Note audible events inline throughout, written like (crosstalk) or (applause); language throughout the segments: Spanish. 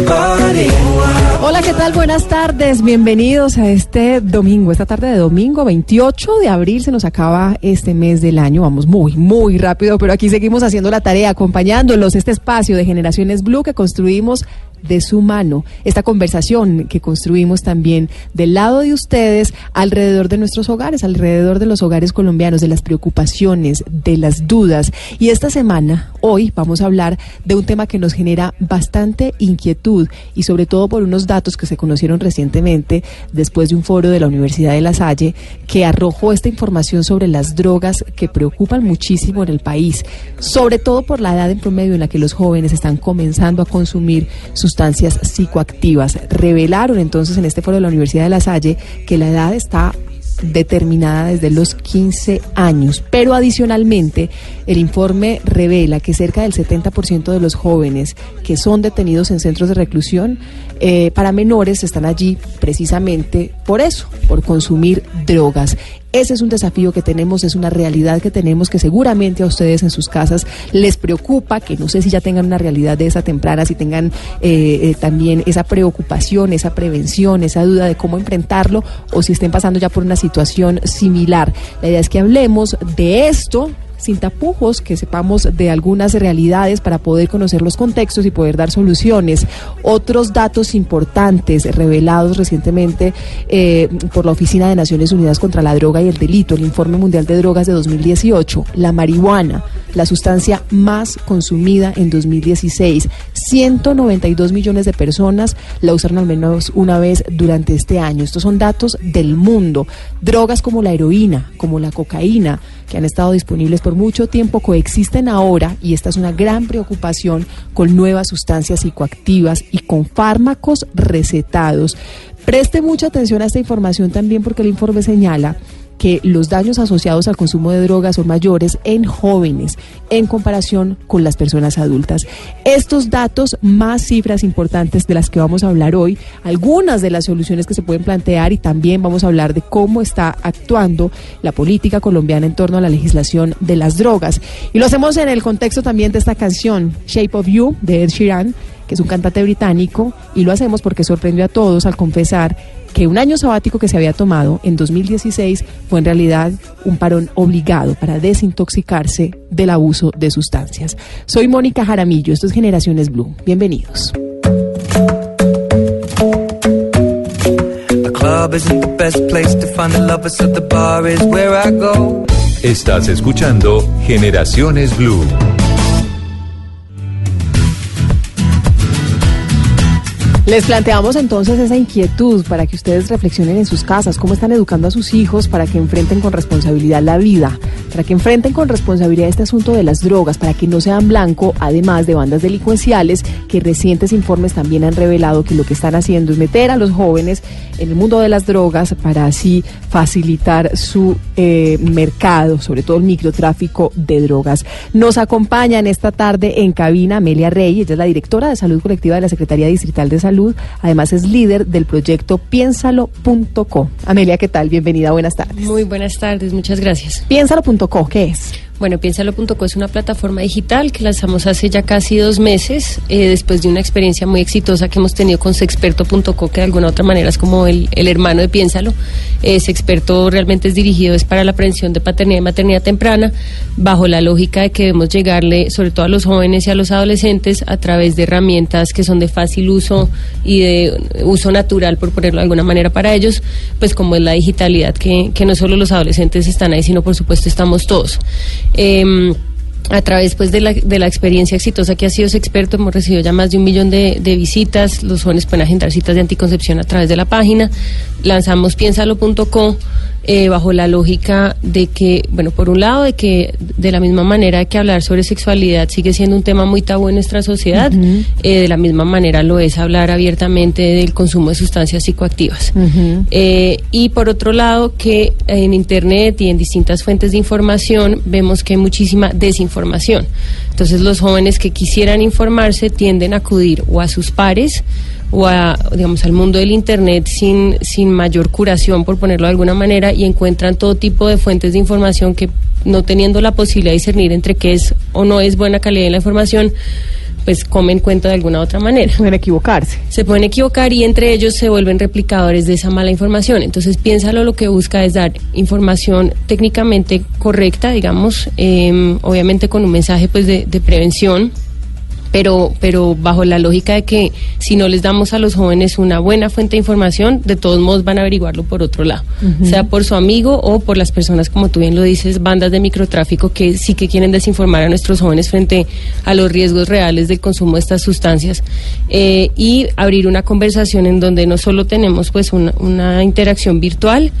Body. Hola, ¿qué tal? Buenas tardes. Bienvenidos a este domingo, esta tarde de domingo 28 de abril. Se nos acaba este mes del año. Vamos muy, muy rápido, pero aquí seguimos haciendo la tarea, acompañándolos. Este espacio de Generaciones Blue que construimos de su mano, esta conversación que construimos también del lado de ustedes alrededor de nuestros hogares, alrededor de los hogares colombianos, de las preocupaciones, de las dudas. Y esta semana, hoy, vamos a hablar de un tema que nos genera bastante inquietud y sobre todo por unos datos que se conocieron recientemente después de un foro de la Universidad de La Salle que arrojó esta información sobre las drogas que preocupan muchísimo en el país, sobre todo por la edad en promedio en la que los jóvenes están comenzando a consumir sus sustancias psicoactivas. Revelaron entonces en este foro de la Universidad de La Salle que la edad está determinada desde los 15 años. Pero adicionalmente, el informe revela que cerca del 70% de los jóvenes que son detenidos en centros de reclusión eh, para menores están allí precisamente por eso, por consumir drogas. Ese es un desafío que tenemos, es una realidad que tenemos que seguramente a ustedes en sus casas les preocupa, que no sé si ya tengan una realidad de esa temprana, si tengan eh, eh, también esa preocupación, esa prevención, esa duda de cómo enfrentarlo o si estén pasando ya por una situación similar. La idea es que hablemos de esto sin tapujos, que sepamos de algunas realidades para poder conocer los contextos y poder dar soluciones. Otros datos importantes revelados recientemente eh, por la Oficina de Naciones Unidas contra la Droga y el Delito, el Informe Mundial de Drogas de 2018, la marihuana, la sustancia más consumida en 2016. 192 millones de personas la usaron al menos una vez durante este año. Estos son datos del mundo. Drogas como la heroína, como la cocaína, que han estado disponibles por mucho tiempo, coexisten ahora, y esta es una gran preocupación, con nuevas sustancias psicoactivas y con fármacos recetados. Preste mucha atención a esta información también porque el informe señala que los daños asociados al consumo de drogas son mayores en jóvenes en comparación con las personas adultas. Estos datos, más cifras importantes de las que vamos a hablar hoy, algunas de las soluciones que se pueden plantear y también vamos a hablar de cómo está actuando la política colombiana en torno a la legislación de las drogas. Y lo hacemos en el contexto también de esta canción, Shape of You, de Ed Sheeran, que es un cantante británico, y lo hacemos porque sorprendió a todos al confesar que un año sabático que se había tomado en 2016 fue en realidad un parón obligado para desintoxicarse del abuso de sustancias. Soy Mónica Jaramillo, esto es Generaciones Blue. Bienvenidos. Estás escuchando Generaciones Blue. Les planteamos entonces esa inquietud para que ustedes reflexionen en sus casas, cómo están educando a sus hijos para que enfrenten con responsabilidad la vida, para que enfrenten con responsabilidad este asunto de las drogas, para que no sean blanco, además de bandas delincuenciales que recientes informes también han revelado que lo que están haciendo es meter a los jóvenes en el mundo de las drogas para así facilitar su eh, mercado, sobre todo el microtráfico de drogas. Nos acompañan esta tarde en cabina Amelia Rey, ella es la directora de salud colectiva de la Secretaría Distrital de Salud Además es líder del proyecto piénsalo.co. Amelia, ¿qué tal? Bienvenida, buenas tardes. Muy buenas tardes, muchas gracias. Piénsalo.co, ¿qué es? Bueno, Piénsalo.co es una plataforma digital que lanzamos hace ya casi dos meses, eh, después de una experiencia muy exitosa que hemos tenido con Sexperto.co, que de alguna otra manera es como el, hermano de Piénsalo. Eh, Sexperto realmente es dirigido es para la prevención de paternidad y maternidad temprana, bajo la lógica de que debemos llegarle sobre todo a los jóvenes y a los adolescentes a través de herramientas que son de fácil uso y de uso natural, por ponerlo de alguna manera, para ellos, pues como es la digitalidad, que, que no solo los adolescentes están ahí, sino por supuesto estamos todos. Eh, a través pues de la, de la experiencia exitosa que ha sido ese experto, hemos recibido ya más de un millón de, de, visitas, los jóvenes pueden agendar citas de anticoncepción a través de la página, lanzamos piénsalo.co eh, bajo la lógica de que, bueno, por un lado, de que de la misma manera que hablar sobre sexualidad sigue siendo un tema muy tabú en nuestra sociedad, eh, de la misma manera lo es hablar abiertamente del consumo de sustancias psicoactivas. eh, y por otro lado, que en Internet y en distintas fuentes de información vemos que hay muchísima desinformación. Entonces los jóvenes que quisieran informarse tienden a acudir o a sus pares, o a, digamos, al mundo del Internet sin, sin mayor curación, por ponerlo de alguna manera, y encuentran todo tipo de fuentes de información que, no teniendo la posibilidad de discernir entre qué es o no es buena calidad de la información, pues comen cuenta de alguna otra manera. Pueden equivocarse. Se pueden equivocar y entre ellos se vuelven replicadores de esa mala información. Entonces, piénsalo, lo que busca es dar información técnicamente correcta, digamos, eh, obviamente con un mensaje pues de, de prevención pero, pero bajo la lógica de que si no les damos a los jóvenes una buena fuente de información, de todos modos van a averiguarlo por otro lado, sea por su amigo o por las personas, como tú bien lo dices, bandas de microtráfico que sí que quieren desinformar a nuestros jóvenes frente a los riesgos reales del consumo de estas sustancias eh, y abrir una conversación en donde no solo tenemos pues una, una interacción virtual,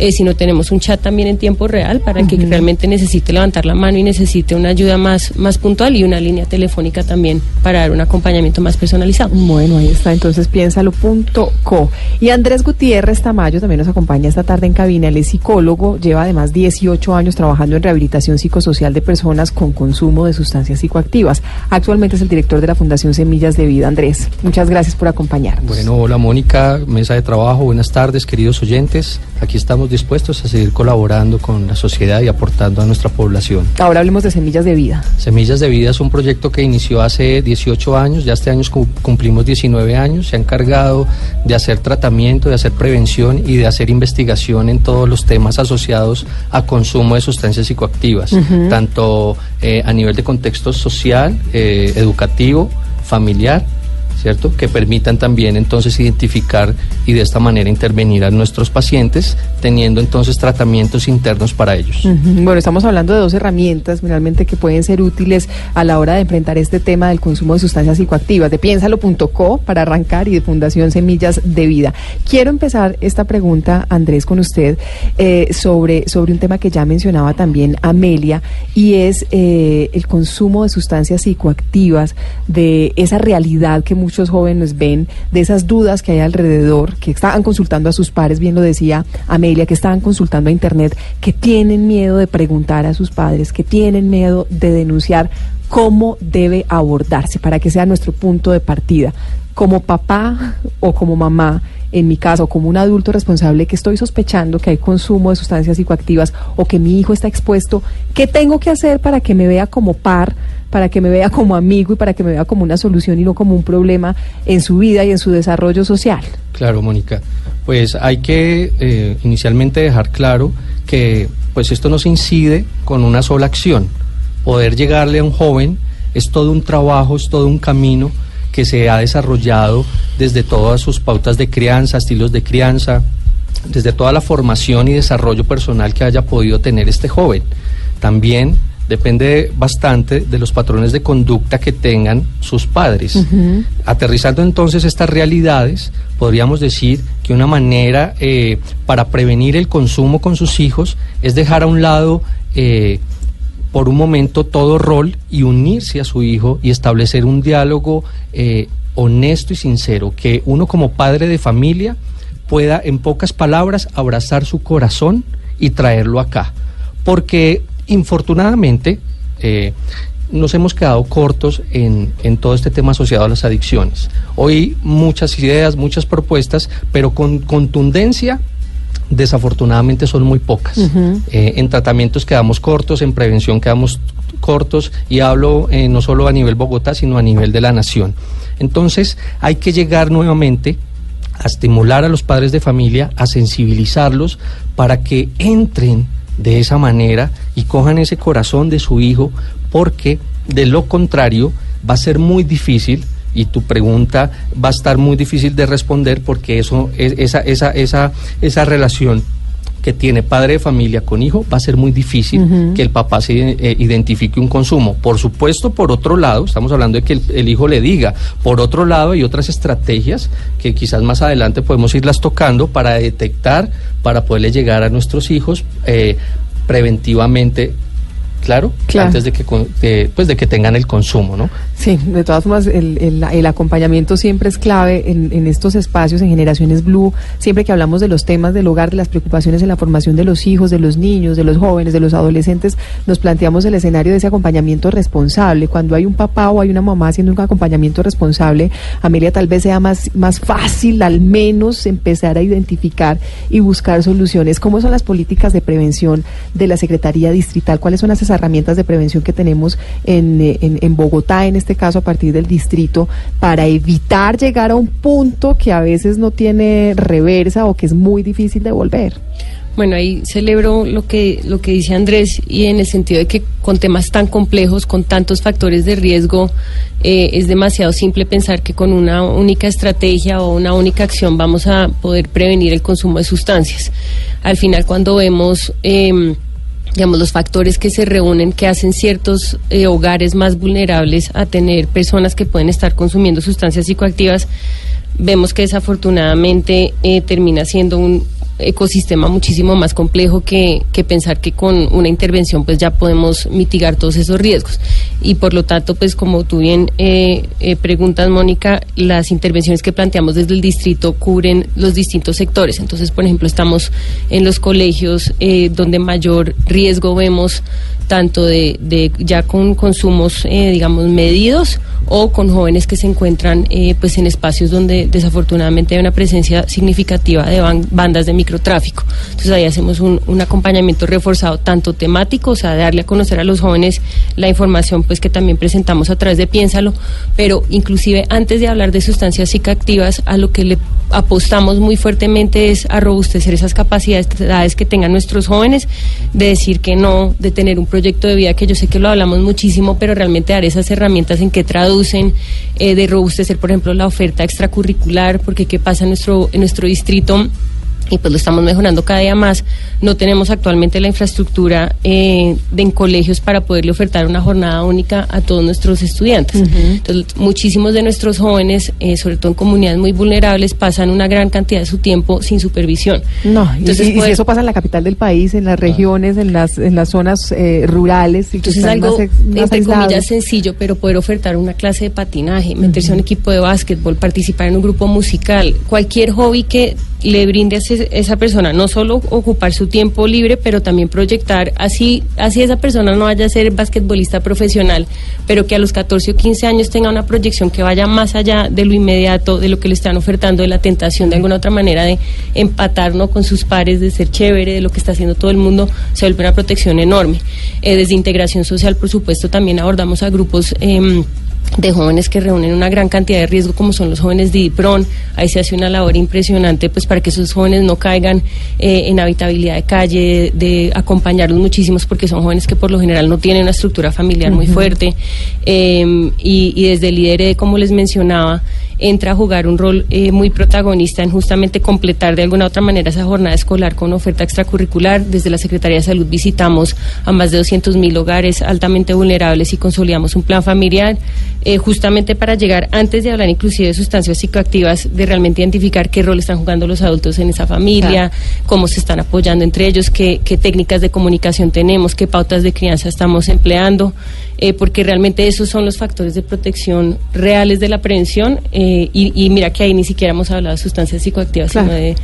eh, sino tenemos un chat también en tiempo real para que realmente necesite levantar la mano y necesite una ayuda más, más puntual y una línea telefónica también para dar un acompañamiento más personalizado. Bueno, ahí está, entonces piénsalo.co. Y Andrés Gutiérrez Tamayo también nos acompaña esta tarde en cabina, él es psicólogo, lleva además 18 años trabajando en rehabilitación psicosocial de personas con consumo de sustancias psicoactivas. Actualmente es el director de la Fundación Semillas de Vida. Andrés, muchas gracias por acompañarnos. Bueno, hola Mónica, mesa de trabajo, buenas tardes queridos oyentes. Aquí estamos dispuestos a seguir colaborando con la sociedad y aportando a nuestra población. Ahora hablemos de Semillas de Vida. Semillas de Vida es un proyecto que inició hace 18 años, ya este año cumplimos 19 años, se ha encargado de hacer tratamiento, de hacer prevención y de hacer investigación en todos los temas asociados a consumo de sustancias psicoactivas, tanto eh, a nivel de contexto social, eh, educativo, familiar ¿cierto? Que permitan también entonces identificar y de esta manera intervenir a nuestros pacientes, teniendo entonces tratamientos internos para ellos. Bueno, estamos hablando de dos herramientas realmente que pueden ser útiles a la hora de enfrentar este tema del consumo de sustancias psicoactivas, de piénsalo.co para arrancar y de Fundación Semillas de Vida. Quiero empezar esta pregunta, Andrés, con usted eh, sobre, sobre un tema que ya mencionaba también Amelia, y es eh, el consumo de sustancias psicoactivas, de esa realidad que muchos jóvenes ven, de esas dudas que hay alrededor, que estaban consultando a sus pares, bien lo decía Amelia, que estaban consultando a Internet, que tienen miedo de preguntar a sus padres, que tienen miedo de denunciar cómo debe abordarse para que sea nuestro punto de partida. Como papá o como mamá, en mi caso, como un adulto responsable que estoy sospechando que hay consumo de sustancias psicoactivas o que mi hijo está expuesto, ¿qué tengo que hacer para que me vea como par? Para que me vea como amigo y para que me vea como una solución y no como un problema en su vida y en su desarrollo social. Claro, Mónica. Pues hay que eh, inicialmente dejar claro que pues esto no se incide con una sola acción. Poder llegarle a un joven es todo un trabajo, es todo un camino que se ha desarrollado desde todas sus pautas de crianza, estilos de crianza, desde toda la formación y desarrollo personal que haya podido tener este joven. También depende bastante de los patrones de conducta que tengan sus padres. Aterrizando entonces estas realidades, podríamos decir que una manera eh, para prevenir el consumo con sus hijos es dejar a un lado eh, por un momento todo rol y unirse a su hijo y establecer un diálogo eh, honesto y sincero, que uno como padre de familia pueda en pocas palabras abrazar su corazón y traerlo acá. Porque infortunadamente eh, nos hemos quedado cortos en, en, todo este tema asociado a las adicciones. Hoy muchas ideas, muchas propuestas, pero con contundencia desafortunadamente son muy pocas. Eh, en tratamientos quedamos cortos, en prevención quedamos cortos y hablo eh, no solo a nivel Bogotá, sino a nivel de la nación. Entonces hay que llegar nuevamente a estimular a los padres de familia, a sensibilizarlos para que entren de esa manera y cojan ese corazón de su hijo, porque de lo contrario va a ser muy difícil y tu pregunta va a estar muy difícil de responder porque eso esa esa esa esa relación que tiene padre de familia con hijo, va a ser muy difícil que el papá se eh, identifique un consumo. Por supuesto, por otro lado, estamos hablando de que el, hijo le diga. Por otro lado, hay otras estrategias que quizás más adelante podemos irlas tocando para detectar, para poderle llegar a nuestros hijos eh, preventivamente claro, antes de que, pues de que tengan el consumo, ¿no? Sí, de todas formas, el, el, acompañamiento siempre es clave en, en, estos espacios, en Generaciones Blue, siempre que hablamos de los temas del hogar, de las preocupaciones en la formación de los hijos, de los niños, de los jóvenes, de los adolescentes, nos planteamos el escenario de ese acompañamiento responsable. Cuando hay un papá o hay una mamá haciendo un acompañamiento responsable, Amelia, tal vez sea más, más fácil al menos empezar a identificar y buscar soluciones. ¿Cómo son las políticas de prevención de la Secretaría Distrital? ¿Cuáles son las herramientas de prevención que tenemos en, en, en, Bogotá, en este caso a partir del distrito, para evitar llegar a un punto que a veces no tiene reversa o que es muy difícil de volver. Bueno, ahí celebro lo que, lo que dice Andrés y en el sentido de que con temas tan complejos, con tantos factores de riesgo, eh, es demasiado simple pensar que con una única estrategia o una única acción vamos a poder prevenir el consumo de sustancias. Al final, cuando vemos... Eh, digamos, los factores que se reúnen que hacen ciertos eh, hogares más vulnerables a tener personas que pueden estar consumiendo sustancias psicoactivas, vemos que desafortunadamente eh, termina siendo un, ecosistema muchísimo más complejo que, que, pensar que con una intervención pues ya podemos mitigar todos esos riesgos. Y por lo tanto, pues como tú bien eh, eh, preguntas, Mónica, las intervenciones que planteamos desde el distrito cubren los distintos sectores. Entonces, por ejemplo, estamos en los colegios eh, donde mayor riesgo vemos tanto de, de ya con consumos, eh, digamos, medidos o con jóvenes que se encuentran eh, pues en espacios donde desafortunadamente hay una presencia significativa de bandas de microtráfico. Entonces ahí hacemos un, un, acompañamiento reforzado tanto temático, o sea, darle a conocer a los jóvenes la información pues que también presentamos a través de Piénsalo, pero inclusive antes de hablar de sustancias psicoactivas, a lo que le apostamos muy fuertemente es a robustecer esas capacidades que tengan nuestros jóvenes, de decir que no, de tener un proyecto de vida que yo sé que lo hablamos muchísimo, pero realmente dar esas herramientas en que traducen, eh, de robustecer, por ejemplo, la oferta extracurricular, porque qué pasa en nuestro, en nuestro distrito y pues lo estamos mejorando cada día más. No tenemos actualmente la infraestructura eh, de, en colegios para poderle ofertar una jornada única a todos nuestros estudiantes. Entonces, muchísimos de nuestros jóvenes, eh, sobre todo en comunidades muy vulnerables, pasan una gran cantidad de su tiempo sin supervisión. No, entonces y, si eso pasa en la capital del país, en las regiones, en las en las zonas eh, rurales, entonces es algo entre comillas sencillo, pero poder ofertar una clase de patinaje, meterse a un equipo de básquetbol, participar en un grupo musical, cualquier hobby que le brinde esa persona no solo ocupar su tiempo libre, pero también proyectar, así, así esa persona no vaya a ser basquetbolista profesional, pero que a los 14 o 15 años tenga una proyección que vaya más allá de lo inmediato, de lo que le están ofertando, de la tentación de alguna otra manera de empatar con sus pares, de ser chévere, de lo que está haciendo todo el mundo, se vuelve una protección enorme. Eh, desde integración social, por supuesto, también abordamos a grupos. Eh, de jóvenes que reúnen una gran cantidad de riesgo como son los jóvenes de IDIPRON. Ahí se hace una labor impresionante pues para que esos jóvenes no caigan eh, en habitabilidad de calle, de acompañarlos muchísimos porque son jóvenes que por lo general no tienen una estructura familiar muy fuerte. Eh, y, y, desde el líder, como les mencionaba, entra a jugar un rol eh, muy protagonista en justamente completar de alguna otra manera esa jornada escolar con oferta extracurricular. Desde la Secretaría de Salud visitamos a más de 200 mil hogares altamente vulnerables y consolidamos un plan familiar eh, justamente para llegar, antes de hablar inclusive de sustancias psicoactivas, de realmente identificar qué rol están jugando los adultos en esa familia, cómo se están apoyando entre ellos, qué, qué técnicas de comunicación tenemos, qué pautas de crianza estamos empleando. Eh, porque realmente esos son los factores de protección reales de la prevención eh, y, y, mira que ahí ni siquiera hemos hablado de sustancias psicoactivas, claro. sino de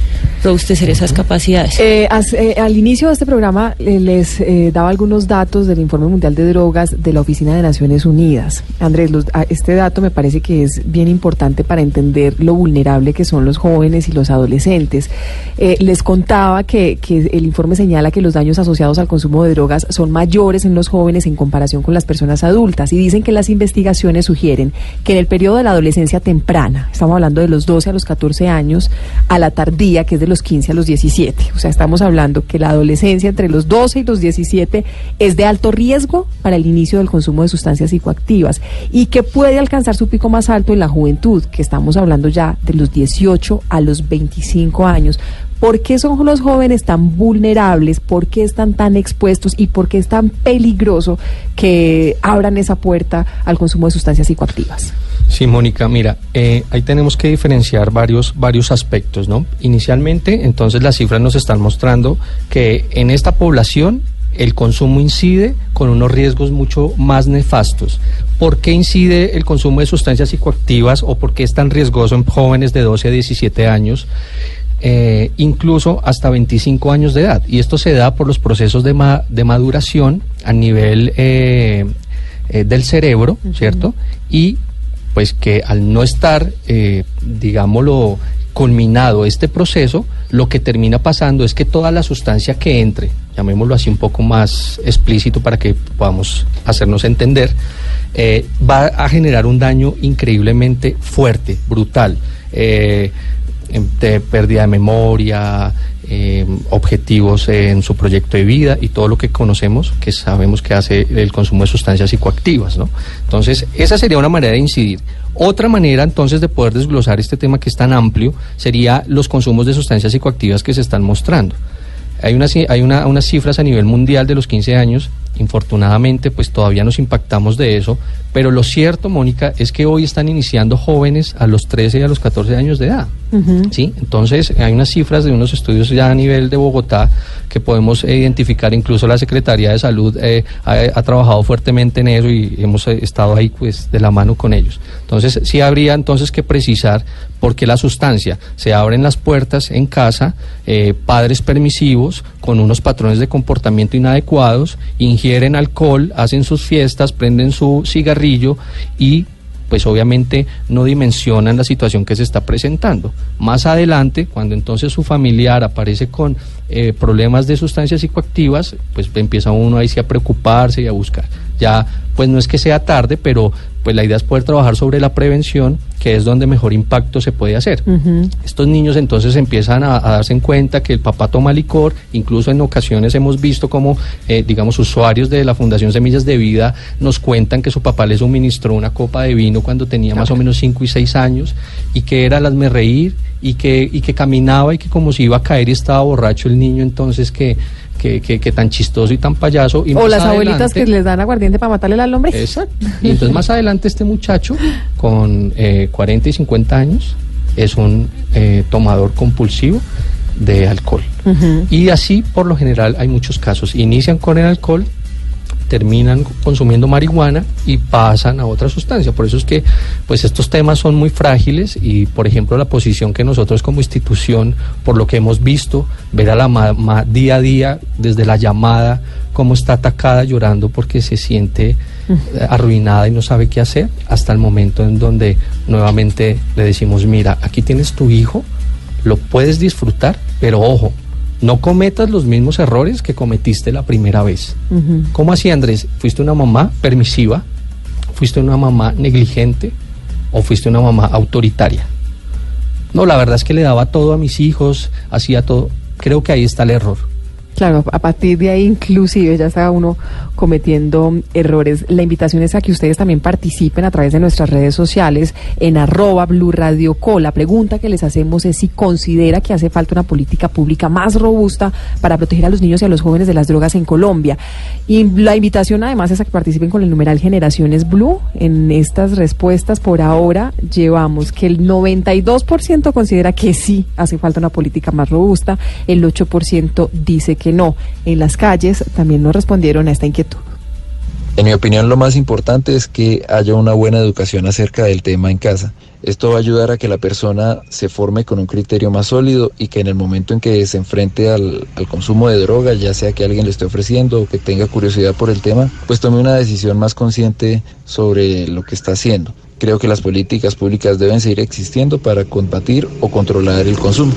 robustecer esas capacidades. Eh, al inicio de este programa les daba algunos datos del Informe Mundial de Drogas de la Oficina de Naciones Unidas. Andrés, los, este dato me parece que es bien importante para entender lo vulnerable que son los jóvenes y los adolescentes. les contaba que, que el informe señala que los daños asociados al consumo de drogas son mayores en los jóvenes en comparación con las personas adultas y dicen que las investigaciones sugieren que en el periodo de la adolescencia temprana, estamos hablando de los 12 a los 14 años, a la tardía, que es de los 15 a los 17, o sea, estamos hablando que la adolescencia entre los 12 y los 17 es de alto riesgo para el inicio del consumo de sustancias psicoactivas y que puede alcanzar su pico más alto en la juventud, que estamos hablando ya de los 18 a los 25 años. ¿Por qué son los jóvenes tan vulnerables? ¿Por qué están tan expuestos? ¿Y por qué es tan peligroso que abran esa puerta al consumo de sustancias psicoactivas? Sí, Mónica, mira, eh, ahí tenemos que diferenciar varios, varios aspectos, ¿no? Inicialmente, entonces las cifras nos están mostrando que en esta población el consumo incide con unos riesgos mucho más nefastos. ¿Por qué incide el consumo de sustancias psicoactivas o por qué es tan riesgoso en jóvenes de 12 a 17 años? Eh, incluso hasta 25 años de edad. Y esto se da por los procesos de, ma de maduración a nivel eh, eh, del cerebro, uh -huh. ¿cierto? Y pues que al no estar, eh, digámoslo, culminado este proceso, lo que termina pasando es que toda la sustancia que entre, llamémoslo así un poco más explícito para que podamos hacernos entender, eh, va a generar un daño increíblemente fuerte, brutal. Eh, de pérdida de memoria, eh, objetivos en su proyecto de vida y todo lo que conocemos, que sabemos que hace el consumo de sustancias psicoactivas, ¿no? Entonces, esa sería una manera de incidir. Otra manera entonces de poder desglosar este tema que es tan amplio sería los consumos de sustancias psicoactivas que se están mostrando. Hay, una, hay una, unas cifras a nivel mundial de los 15 años, infortunadamente pues todavía nos impactamos de eso, pero lo cierto, Mónica, es que hoy están iniciando jóvenes a los 13 y a los 14 años de edad. Uh -huh. ¿sí? Entonces, hay unas cifras de unos estudios ya a nivel de Bogotá que podemos eh, identificar, incluso la Secretaría de Salud eh, ha, ha, trabajado fuertemente en eso y hemos eh, estado ahí pues de la mano con ellos. Entonces, sí habría entonces que precisar por qué la sustancia se abren las puertas en casa, eh, padres permisivos con unos patrones de comportamiento inadecuados, ingieren alcohol, hacen sus fiestas, prenden su cigarrillo y pues obviamente no dimensionan la situación que se está presentando. Más adelante, cuando entonces su familiar aparece con eh, problemas de sustancias psicoactivas, pues empieza uno ahí sí a preocuparse y a buscar. Ya, pues no es que sea tarde, pero pues la idea es poder trabajar sobre la prevención, que es donde mejor impacto se puede hacer. Uh -huh. Estos niños entonces empiezan a, a, darse en cuenta que el papá toma licor, incluso en ocasiones hemos visto como, eh, digamos, usuarios de la Fundación Semillas de Vida nos cuentan que su papá les suministró una copa de vino cuando tenía claro. más o menos 5 y 6 años y que era hazme reír y que, y que caminaba y que como si iba a caer y estaba borracho el niño, entonces que que, que, que, tan chistoso y tan payaso. Y o las abuelitas que les dan aguardiente para matarle al hombre. Exacto. Y entonces más adelante este muchacho con eh, 40 y 50 años es un eh, tomador compulsivo de alcohol. Uh -huh. Y así por lo general hay muchos casos. Inician con el alcohol, terminan consumiendo marihuana y pasan a otra sustancia. Por eso es que pues estos temas son muy frágiles y por ejemplo la posición que nosotros como institución, por lo que hemos visto, ver a la mamá día a día desde la llamada cómo está atacada llorando porque se siente arruinada y no sabe qué hacer, hasta el momento en donde nuevamente le decimos, mira, aquí tienes tu hijo, lo puedes disfrutar, pero ojo, no cometas los mismos errores que cometiste la primera vez. Uh -huh. ¿Cómo así, Andrés? Fuiste una mamá permisiva, ¿fuiste una mamá negligente o fuiste una mamá autoritaria? No, la verdad es que le daba todo a mis hijos, hacía todo. Creo que ahí está el error. Claro, a partir de ahí inclusive ya está uno cometiendo errores. La invitación es a que ustedes también participen a través de nuestras redes sociales en arroba Blue Radio. La pregunta que les hacemos es si considera que hace falta una política pública más robusta para proteger a los niños y a los jóvenes de las drogas en Colombia. Y la invitación además es a que participen con el numeral Generaciones Blue. En estas respuestas por ahora llevamos que el 92% considera que sí hace falta una política más robusta, el 8% dice que que no. En las calles también nos respondieron a esta inquietud. En mi opinión, lo más importante es que haya una buena educación acerca del tema en casa. Esto va a ayudar a que la persona se forme con un criterio más sólido y que en el momento en que se enfrente al, al, consumo de droga, ya sea que alguien le esté ofreciendo o que tenga curiosidad por el tema, pues tome una decisión más consciente sobre lo que está haciendo. Creo que las políticas públicas deben seguir existiendo para combatir o controlar el consumo.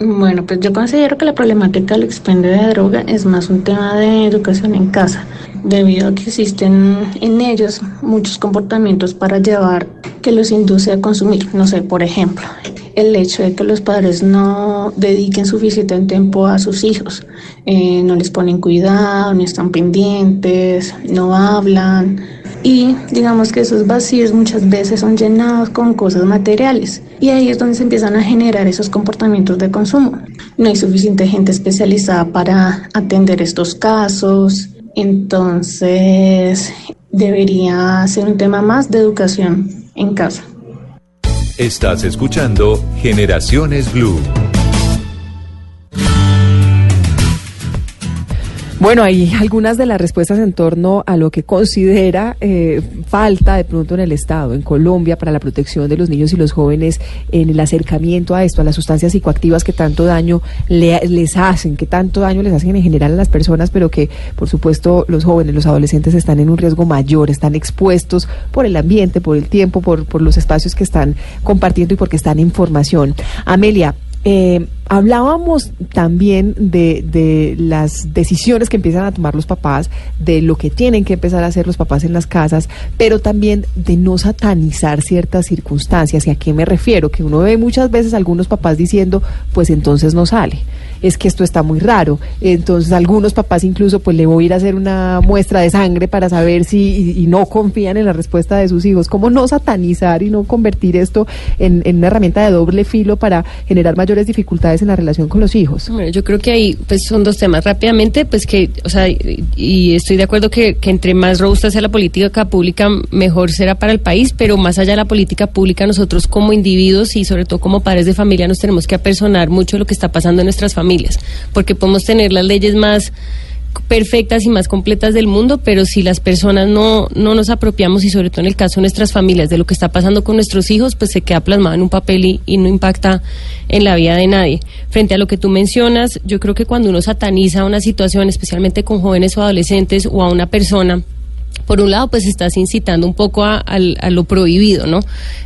Bueno, pues yo considero que la problemática del expendio de droga es más un tema de educación en casa, debido a que existen en ellos muchos comportamientos para llevar que los induce a consumir. No sé, por ejemplo, el hecho de que los padres no dediquen suficiente tiempo a sus hijos, eh, no les ponen cuidado, no están pendientes, no hablan y digamos que esos vacíos muchas veces son llenados con cosas materiales y ahí es donde se empiezan a generar esos comportamientos de consumo. No hay suficiente gente especializada para atender estos casos, entonces debería ser un tema más de educación en casa. Estás escuchando Generaciones Blue. Bueno, hay algunas de las respuestas en torno a lo que considera eh, falta de pronto en el Estado, en Colombia, para la protección de los niños y los jóvenes en el acercamiento a esto, a las sustancias psicoactivas que tanto daño les hacen, que tanto daño les hacen en general a las personas, pero que, por supuesto, los jóvenes, los adolescentes están en un riesgo mayor, están expuestos por el ambiente, por el tiempo, por, por los espacios que están compartiendo y porque están en formación. Amelia, eh, hablábamos también de, de, las decisiones que empiezan a tomar los papás, de lo que tienen que empezar a hacer los papás en las casas, pero también de no satanizar ciertas circunstancias. ¿Y a qué me refiero? Que uno ve muchas veces algunos papás diciendo, pues entonces no sale es que esto está muy raro. Entonces algunos papás incluso pues le voy a ir a hacer una muestra de sangre para saber si no confían en la respuesta de sus hijos. ¿Cómo no satanizar y no convertir esto en, en, una herramienta de doble filo para generar mayores dificultades en la relación con los hijos? Bueno, yo creo que ahí pues son dos temas. Rápidamente, pues que, o sea, y estoy de acuerdo que, que entre más robusta sea la política pública, mejor será para el país, pero más allá de la política pública, nosotros como individuos y sobre todo como padres de familia nos tenemos que apersonar mucho lo que está pasando en nuestras familias familias, porque podemos tener las leyes más perfectas y más completas del mundo, pero si las personas no, no nos apropiamos y sobre todo en el caso de nuestras familias de lo que está pasando con nuestros hijos, pues se queda plasmado en un papel y, y, no impacta en la vida de nadie. Frente a lo que tú mencionas, yo creo que cuando uno sataniza una situación, especialmente con jóvenes o adolescentes o a una persona, por un lado, pues estás incitando un poco a, lo prohibido, ¿no?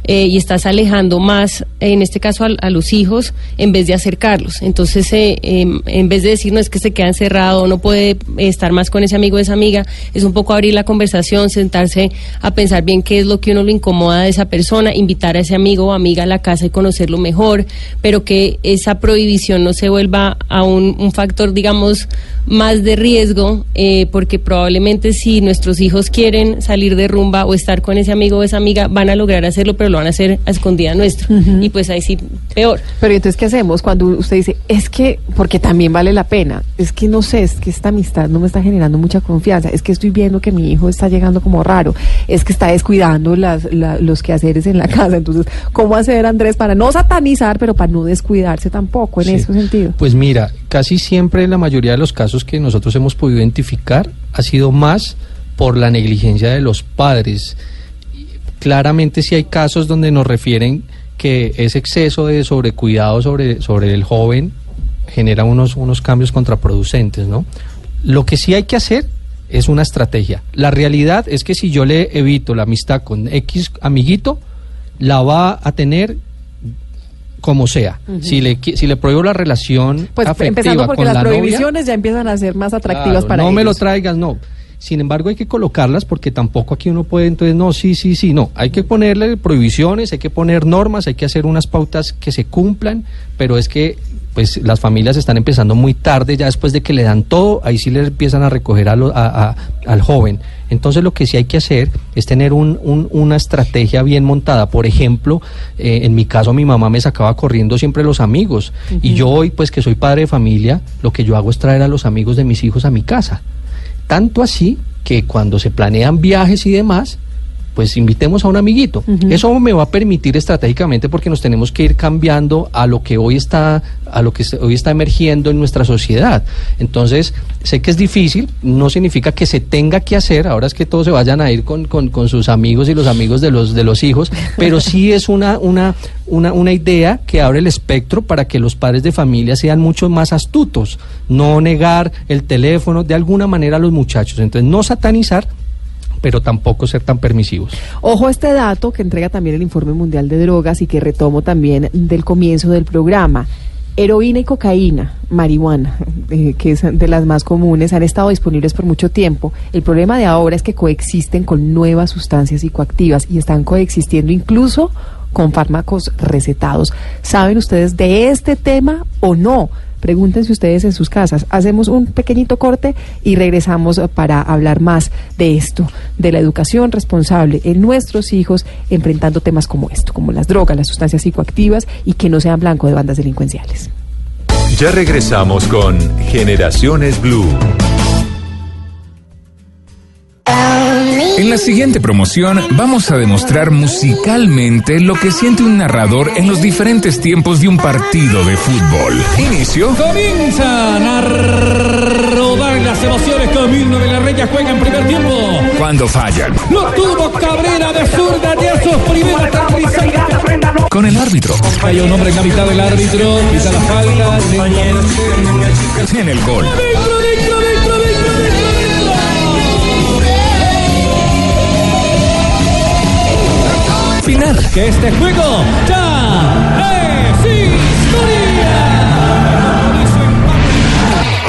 Eh, y estás alejando más, en este caso, a, los hijos en vez de acercarlos. Entonces, eh, em, en vez de decir, no es que se queda encerrado, no puede estar más con ese amigo o esa amiga, es un poco abrir la conversación, sentarse a pensar bien qué es lo que uno le incomoda de esa persona, invitar a ese amigo o amiga a la casa y conocerlo mejor, pero que esa prohibición no se vuelva a un, un factor, digamos, más de riesgo, eh, porque probablemente si nuestros hijos quieren salir de rumba o estar con ese amigo o esa amiga, van a lograr hacerlo, pero lo van a hacer a escondida nuestro. Y pues ahí sí, peor. Pero entonces, ¿qué hacemos cuando usted dice, es que, porque también vale la pena, es que no sé, es que esta amistad no me está generando mucha confianza, es que estoy viendo que mi hijo está llegando como raro, es que está descuidando las, los quehaceres en la (laughs) casa. Entonces, ¿cómo hacer, Andrés, para no satanizar, pero para no descuidarse tampoco en ese sentido? Pues mira, casi siempre en la mayoría de los casos que nosotros hemos podido identificar ha sido más por la negligencia de los padres. Claramente si hay casos donde nos refieren que ese exceso de sobrecuidado sobre, sobre el joven genera unos, unos cambios contraproducentes, ¿no? Lo que sí hay que hacer es una estrategia. La realidad es que si yo le evito la amistad con X amiguito, la va a tener como sea. si, le, si le prohíbo la relación pues afectiva empezando porque con las la prohibiciones ya empiezan a ser más atractivas claro, para no ellos. me lo traigas, no Sin embargo, hay que colocarlas porque tampoco aquí uno puede, entonces, no, sí, sí, sí, no. Hay que ponerle prohibiciones, hay que poner normas, hay que hacer unas pautas que se cumplan, pero es que pues las familias están empezando muy tarde, ya después de que le dan todo, ahí sí le empiezan a recoger a a, al joven. Entonces lo que sí hay que hacer es tener un, una estrategia bien montada. Por ejemplo, eh, en mi caso mi mamá me sacaba corriendo siempre los amigos y yo hoy pues que soy padre de familia, lo que yo hago es traer a los amigos de mis hijos a mi casa. Tanto así que cuando se planean viajes y demás, pues invitemos a un amiguito. Eso me va a permitir estratégicamente porque nos tenemos que ir cambiando a lo que hoy está a lo que hoy está emergiendo en nuestra sociedad. Entonces, sé que es difícil, no significa que se tenga que hacer, ahora es que todos se vayan a ir con, con, sus amigos y los amigos de los de los hijos, pero sí es una, una, una, una idea que abre el espectro para que los padres de familia sean mucho más astutos, no negar el teléfono de alguna manera a los muchachos. Entonces, no satanizar, pero tampoco ser tan permisivos. Ojo este dato que entrega también el Informe Mundial de Drogas y que retomo también del comienzo del programa. Heroína y cocaína, marihuana, (laughs) eh, que es de las más comunes, han estado disponibles por mucho tiempo. El problema de ahora es que coexisten con nuevas sustancias psicoactivas y están coexistiendo incluso con fármacos recetados. ¿Saben ustedes de este tema o no? Pregúntense ustedes en sus casas. Hacemos un pequeñito corte y regresamos para hablar más de esto, de la educación responsable en nuestros hijos, enfrentando temas como esto, como las drogas, las sustancias psicoactivas y que no sean blanco de bandas delincuenciales. Ya regresamos con Generaciones Blue. En la siguiente promoción vamos a demostrar musicalmente lo que siente un narrador en los diferentes tiempos de un partido de fútbol. Inicio. Comienzan a rodar las emociones. Camilo de la Reya juega en primer tiempo. Cuando fallan. Lo tuvo Cabrera de zurda de esos primeros Con el árbitro. Hay un hombre en la mitad del árbitro. Pisa la falta. En el gol. Final. Que este juego ya es historia.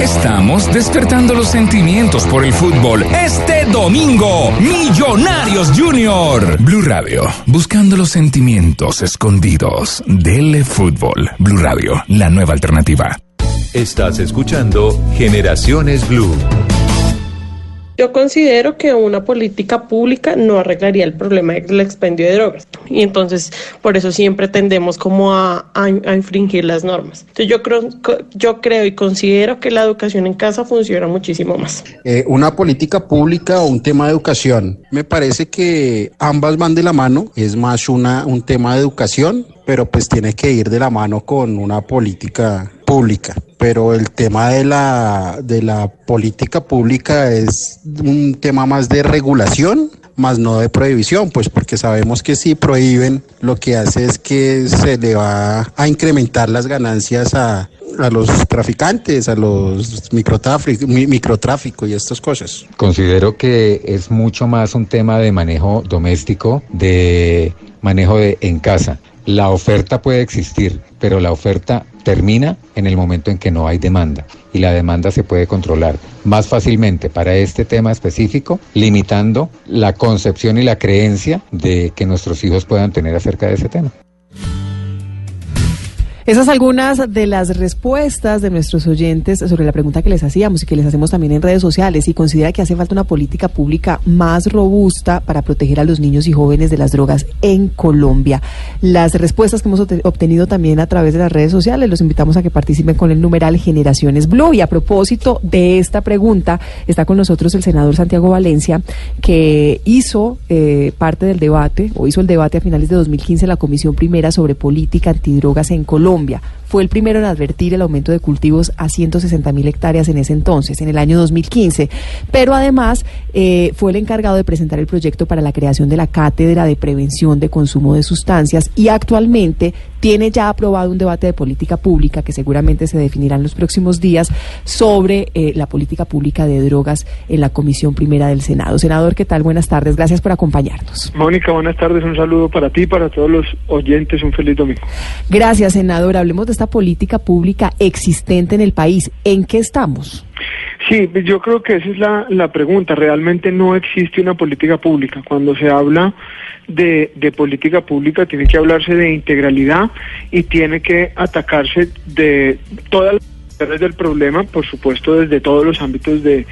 Estamos despertando los sentimientos por el fútbol. Este domingo, Millonarios Junior. Blue Radio, buscando los sentimientos escondidos del fútbol. Blue Radio, la nueva alternativa. Estás escuchando Generaciones Blue. Yo considero que una política pública no arreglaría el problema del expendio de drogas y entonces por eso siempre tendemos como a, infringir las normas. Entonces yo creo, yo creo y considero que la educación en casa funciona muchísimo más. Eh, una política pública o un tema de educación, me parece que ambas van de la mano, es más una, un tema de educación, pero pues tiene que ir de la mano con una política pública, pero el tema de la, de la política pública es un tema más de regulación, más no de prohibición, pues porque sabemos que si prohíben, lo que hace es que se le va a incrementar las ganancias a, a los traficantes, a los microtráfico, microtráfico y estas cosas. Considero que es mucho más un tema de manejo doméstico, de manejo de en casa. La oferta puede existir, pero la oferta termina en el momento en que no hay demanda y la demanda se puede controlar más fácilmente para este tema específico, limitando la concepción y la creencia de que nuestros hijos puedan tener acerca de ese tema. Esas algunas de las respuestas de nuestros oyentes sobre la pregunta que les hacíamos y que les hacemos también en redes sociales y considera que hace falta una política pública más robusta para proteger a los niños y jóvenes de las drogas en Colombia. Las respuestas que hemos obtenido también a través de las redes sociales, los invitamos a que participen con el numeral Generaciones Blue. Y a propósito de esta pregunta, está con nosotros el senador Santiago Valencia, que hizo eh, parte del debate, o hizo el debate a finales de 2015 en la Comisión Primera sobre Política Antidrogas en Colombia. Colombia. Fue el primero en advertir el aumento de cultivos a 160 mil hectáreas en ese entonces, en el año 2015. Pero además eh, fue el encargado de presentar el proyecto para la creación de la Cátedra de Prevención de Consumo de Sustancias y actualmente tiene ya aprobado un debate de política pública que seguramente se definirá en los próximos días sobre eh, la política pública de drogas en la Comisión Primera del Senado. Senador, ¿qué tal? Buenas tardes. Gracias por acompañarnos. Mónica, buenas tardes. Un saludo para ti, para todos los oyentes. Un feliz domingo. Gracias, senador. Hablemos de esta política pública existente en el país. ¿En qué estamos? Sí, yo creo que esa es la, la pregunta. Realmente no existe una política pública. Cuando se habla de, de política pública tiene que hablarse de integralidad y tiene que atacarse de todas las del problema, por supuesto, desde todos los ámbitos de,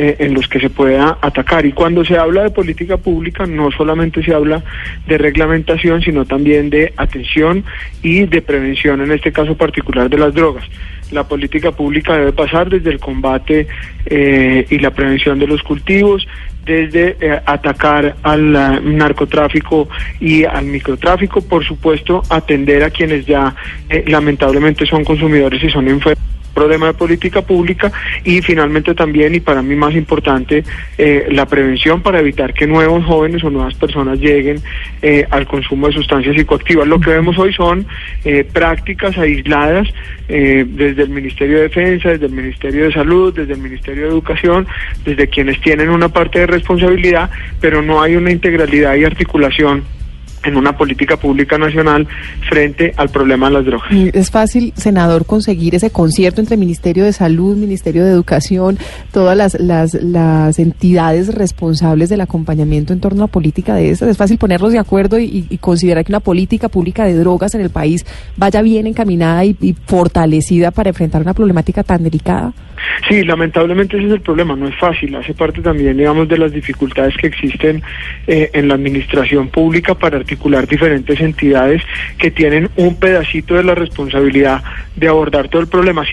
eh, en los que se pueda atacar. Y cuando se habla de política pública, no solamente se habla de reglamentación, sino también de atención y de prevención, en este caso particular de las drogas. La política pública debe pasar desde el combate eh, y la prevención de los cultivos, desde eh, atacar al narcotráfico y al microtráfico, por supuesto, atender a quienes ya lamentablemente son consumidores y son enfermos problema de política pública y finalmente también, y para mí más importante, eh, la prevención para evitar que nuevos jóvenes o nuevas personas lleguen eh, al consumo de sustancias psicoactivas. Lo que vemos hoy son eh, prácticas aisladas eh, desde el Ministerio de Defensa, desde el Ministerio de Salud, desde el Ministerio de Educación, desde quienes tienen una parte de responsabilidad, pero no hay una integralidad y articulación en una política pública nacional frente al problema de las drogas. Es fácil, senador, conseguir ese concierto entre Ministerio de Salud, Ministerio de Educación, todas las, entidades responsables del acompañamiento en torno a política de estas. Es fácil ponerlos de acuerdo y, considerar que una política pública de drogas en el país vaya bien encaminada y fortalecida para enfrentar una problemática tan delicada. Sí, lamentablemente ese es el problema, no es fácil, hace parte también, digamos, de las dificultades que existen eh, en la administración pública para articular diferentes entidades que tienen un pedacito de la responsabilidad de abordar todo el problema.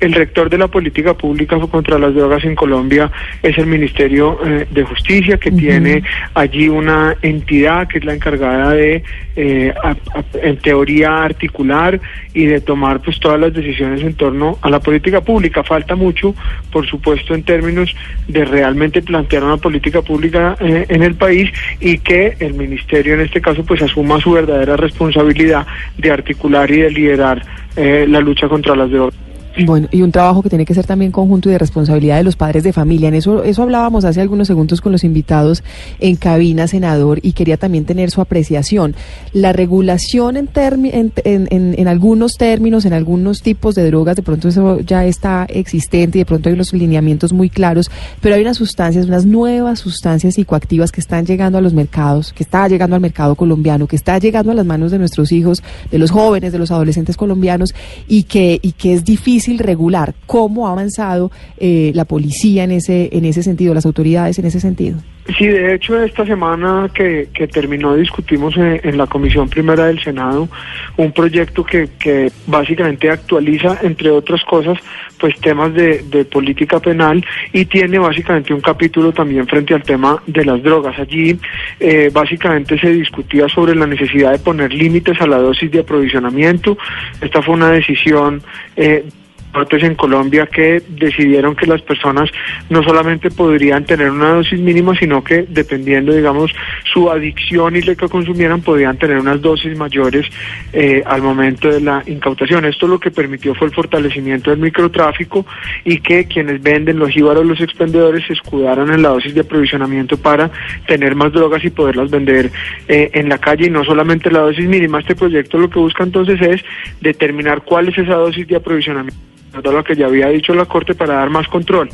El rector de la política pública contra las drogas en Colombia es el Ministerio eh, de Justicia, que uh -huh. tiene allí una entidad que es la encargada de, eh, a, a, en teoría, articular y de tomar pues todas las decisiones en torno a la política pública. Falta mucho, por supuesto, en términos de realmente plantear una política pública eh, en el país y que el Ministerio, en este caso, pues asuma su verdadera responsabilidad de articular y de liderar eh, la lucha contra las drogas. Bueno, y un trabajo que tiene que ser también conjunto y de responsabilidad de los padres de familia. En eso, eso hablábamos hace algunos segundos con los invitados en cabina, senador, y quería también tener su apreciación. La regulación en, en, en, en, algunos términos, en algunos tipos de drogas, de pronto eso ya está existente y de pronto hay unos lineamientos muy claros, pero hay unas sustancias, unas nuevas sustancias psicoactivas que están llegando a los mercados, que está llegando al mercado colombiano, que está llegando a las manos de nuestros hijos, de los jóvenes, de los adolescentes colombianos, y que, y que es difícil regular cómo ha avanzado eh, la policía en ese en ese sentido, las autoridades en ese sentido. Sí, de hecho, esta semana que, que terminó discutimos en, en, la Comisión Primera del Senado un proyecto que, que básicamente actualiza, entre otras cosas, pues temas de, de, política penal y tiene básicamente un capítulo también frente al tema de las drogas. Allí eh, básicamente se discutía sobre la necesidad de poner límites a la dosis de aprovisionamiento. Esta fue una decisión eh, partes en Colombia que decidieron que las personas no solamente podrían tener una dosis mínima, sino que dependiendo, digamos, su adicción y lo que consumieran, podían tener unas dosis mayores eh, al momento de la incautación. Esto lo que permitió fue el fortalecimiento del microtráfico y que quienes venden los jíbaros, los expendedores, se escudaran en la dosis de aprovisionamiento para tener más drogas y poderlas vender eh, en la calle y no solamente la dosis mínima. Este proyecto lo que busca entonces es determinar cuál es esa dosis de aprovisionamiento lo que ya había dicho la Corte para dar más control.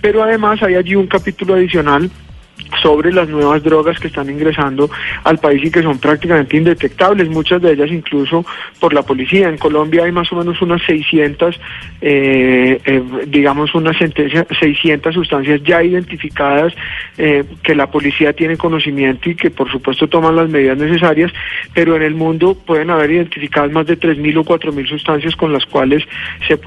Pero además hay allí un capítulo adicional sobre las nuevas drogas que están ingresando al país y que son prácticamente indetectables, muchas de ellas incluso por la policía. En Colombia hay más o menos unas 600, eh, eh, digamos unas 600 sustancias ya identificadas eh, que la policía tiene conocimiento y que por supuesto toman las medidas necesarias, pero en el mundo pueden haber identificadas más de 3.000 o 4.000 sustancias con las cuales se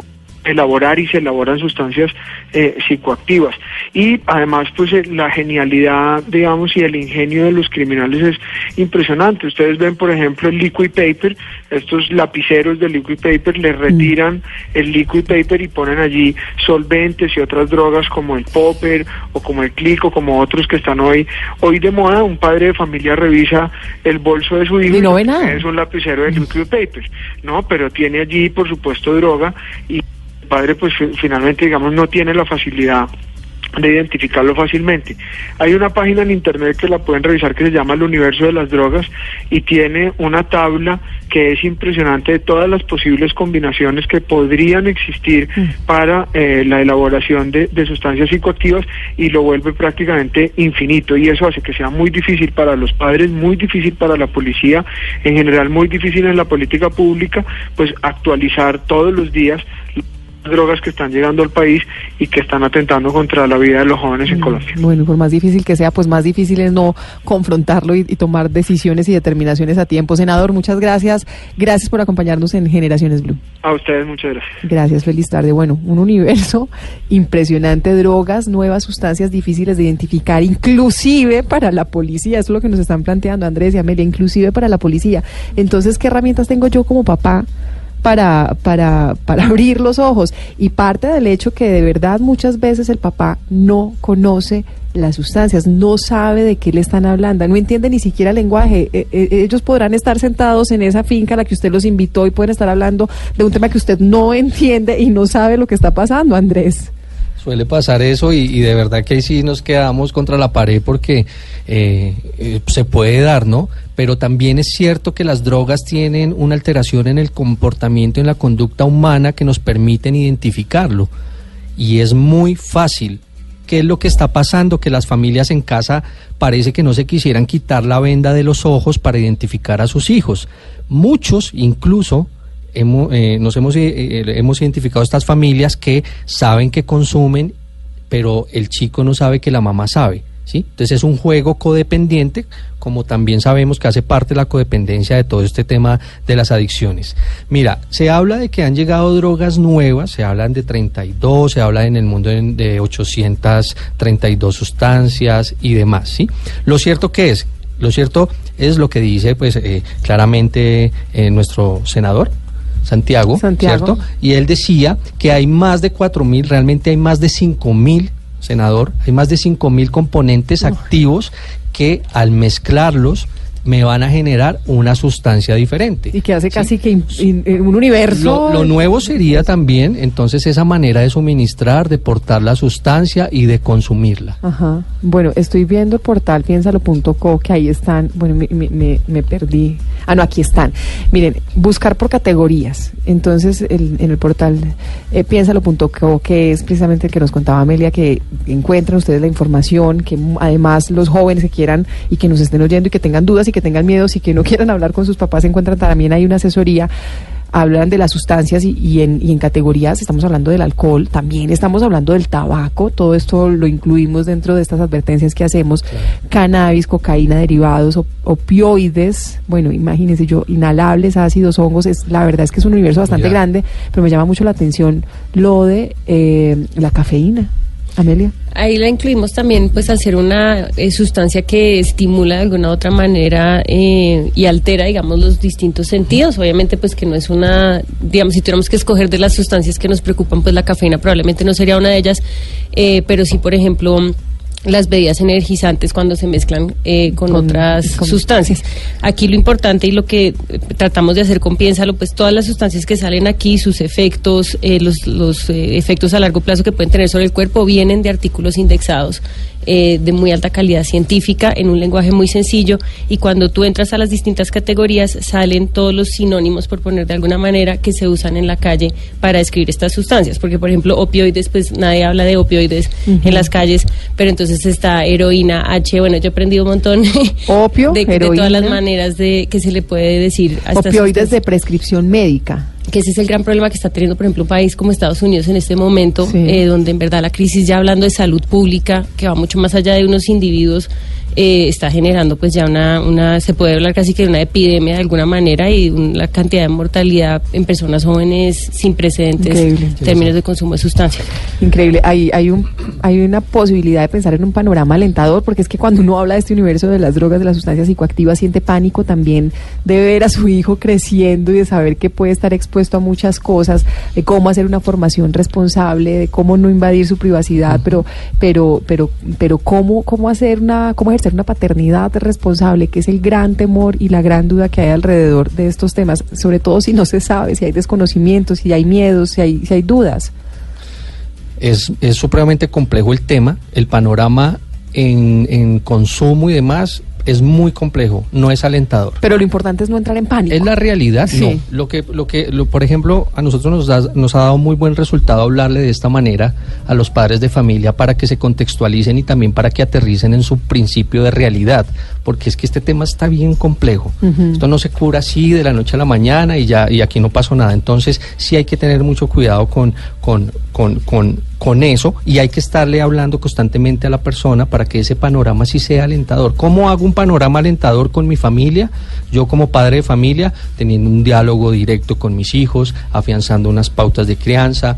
elaborar y se elaboran sustancias eh, psicoactivas. Y además, pues eh, la genialidad, digamos, y el ingenio de los criminales es impresionante. Ustedes ven, por ejemplo, el liquid paper, estos lapiceros de liquid paper le retiran el liquid paper y ponen allí solventes y otras drogas como el popper o como el clic o como otros que están hoy hoy de moda. Un padre de familia revisa el bolso de su hijo y no ve nada. es un lapicero de liquid paper, ¿no? Pero tiene allí, por supuesto, droga y padre pues finalmente digamos no tiene la facilidad de identificarlo fácilmente. Hay una página en internet que la pueden revisar que se llama El Universo de las Drogas y tiene una tabla que es impresionante de todas las posibles combinaciones que podrían existir Mm. para eh, la elaboración de, de sustancias psicoactivas y lo vuelve prácticamente infinito y eso hace que sea muy difícil para los padres, muy difícil para la policía, en general muy difícil en la política pública, pues actualizar todos los días drogas que están llegando al país y que están atentando contra la vida de los jóvenes en Colombia. Bueno, por más difícil que sea, pues más difícil es no confrontarlo y, y tomar decisiones y determinaciones a tiempo. Senador, muchas gracias. Gracias por acompañarnos en Generaciones Blue. A ustedes muchas gracias. Gracias, feliz tarde. Bueno, un universo (laughs) impresionante, drogas, nuevas sustancias difíciles de identificar, inclusive para la policía. Eso es lo que nos están planteando Andrés y Amelia, inclusive para la policía. Entonces, ¿qué herramientas tengo yo como papá? Para, para, para (laughs) abrir los ojos y parte del hecho que de verdad muchas veces el papá no conoce las sustancias, no sabe de qué le están hablando, no entiende ni siquiera el lenguaje. Eh, eh, ellos podrán estar sentados en esa finca a la que usted los invitó y pueden estar hablando de un tema que usted no entiende y no sabe lo que está pasando, Andrés. Suele pasar eso y, de verdad que ahí sí nos quedamos contra la pared porque eh, eh, se puede dar, ¿no? Pero también es cierto que las drogas tienen una alteración en el comportamiento, en la conducta humana que nos permiten identificarlo. Y es muy fácil. ¿Qué es lo que está pasando? Que las familias en casa parece que no se quisieran quitar la venda de los ojos para identificar a sus hijos. Muchos incluso hemos, eh, nos hemos, eh, eh, hemos identificado estas familias que saben que consumen, pero el chico no sabe que la mamá sabe. ¿sí? Entonces es un juego codependiente, como también sabemos que hace parte de la codependencia de todo este tema de las adicciones. Mira, se habla de que han llegado drogas nuevas, se hablan de 32, se habla en el mundo de de 832 sustancias y demás. ¿sí? Lo cierto que es, lo cierto es lo que dice pues eh, claramente eh, nuestro senador, Santiago, Santiago. ¿cierto? Y él decía que hay más de cuatro mil, realmente hay más de cinco mil, senador, hay más de cinco mil componentes activos que al mezclarlos me van a generar una sustancia diferente. Y que hace casi que in- in- un universo. Lo, lo nuevo sería también entonces esa manera de suministrar, de portar la sustancia y de consumirla. Ajá. Bueno, estoy viendo el portal piénsalo.co que ahí están. Bueno, me, me- me- perdí. Ah, no, aquí están. Miren, buscar por categorías. Entonces, el- en el portal eh, piénsalo.co, que es precisamente el que nos contaba Amelia, que encuentran ustedes la información, que además los jóvenes que quieran y que nos estén oyendo y que tengan dudas y que tengan miedos y que no (laughs) quieran hablar con sus papás, encuentran también hay una asesoría hablan de las sustancias y, y en, y en categorías estamos hablando del alcohol, también estamos hablando del tabaco, todo esto lo incluimos dentro de estas advertencias que hacemos, cannabis, cocaína, derivados, op- opioides, bueno, imagínense yo, inhalables, ácidos, hongos, es, la verdad es que es un universo bastante Mira. grande, pero me llama mucho la atención lo de eh, la cafeína. Amelia. Ahí la incluimos también, pues, al ser una eh, sustancia que estimula de alguna u otra manera eh, y altera, digamos, los distintos sentidos. Obviamente, pues, que no es una, digamos, si tuviéramos que escoger de las sustancias que nos preocupan, pues la cafeína probablemente no sería una de ellas, eh, pero sí, por ejemplo, las bebidas energizantes cuando se mezclan eh, con, Con- otras con- sustancias. Aquí lo importante y lo que eh, tratamos de hacer con Piénsalo, pues todas las sustancias que salen aquí, sus efectos, eh, los, los eh, efectos a largo plazo que pueden tener sobre el cuerpo, vienen de artículos indexados eh, de muy alta calidad científica en un lenguaje muy sencillo y cuando tú entras a las distintas categorías salen todos los sinónimos, por poner de alguna manera, que se usan en la calle para describir estas sustancias. Porque, por ejemplo, opioides, pues nadie habla de opioides en las calles, pero entonces está heroína, H, bueno, yo he aprendido un montón (laughs) Opio, de, de todas las maneras de que se le puede decir a Opioides de prescripción médica. Que ese es el gran problema que está teniendo, por ejemplo, un país como Estados Unidos en este momento, Sí. eh, donde en verdad la crisis, ya hablando de salud pública, que va mucho más allá de unos individuos, eh, está generando pues ya una, una, se puede hablar casi que de una epidemia de alguna manera y la cantidad de mortalidad en personas jóvenes sin precedentes Increíble. en términos de consumo de sustancias. Increíble. Hay, hay, un, hay una posibilidad de pensar en un panorama alentador, porque es que cuando uno habla de este universo de las drogas, de las sustancias psicoactivas, siente pánico también de ver a su hijo creciendo y de saber que puede estar expuesto a muchas cosas, de cómo hacer una formación responsable, de cómo no invadir su privacidad, pero, pero, pero, pero cómo, cómo hacer una, cómo ejercer una paternidad responsable, que es el gran temor y la gran duda que hay alrededor de estos temas, sobre todo si no se sabe, si hay desconocimientos, si hay miedos, si hay, si hay dudas. Es, es supremamente complejo el tema, el panorama en, en consumo y demás es muy complejo, no es alentador. Pero lo importante es no entrar en pánico. Es la realidad, Sí. no. Lo que, lo que, lo- por ejemplo, a nosotros nos, da- nos ha dado muy buen resultado hablarle de esta manera a los padres de familia para que se contextualicen y también para que aterricen en su principio de realidad, porque es que este tema está bien complejo. Esto no se cura así de la noche a la mañana y ya y aquí no pasó nada. Entonces sí hay que tener mucho cuidado con, con, con, con, con eso y hay que estarle hablando constantemente a la persona para que ese panorama sí sea alentador. ¿Cómo hago un panorama alentador con mi familia? Yo como padre de familia, teniendo un diálogo directo con mis hijos, afianzando unas pautas de crianza,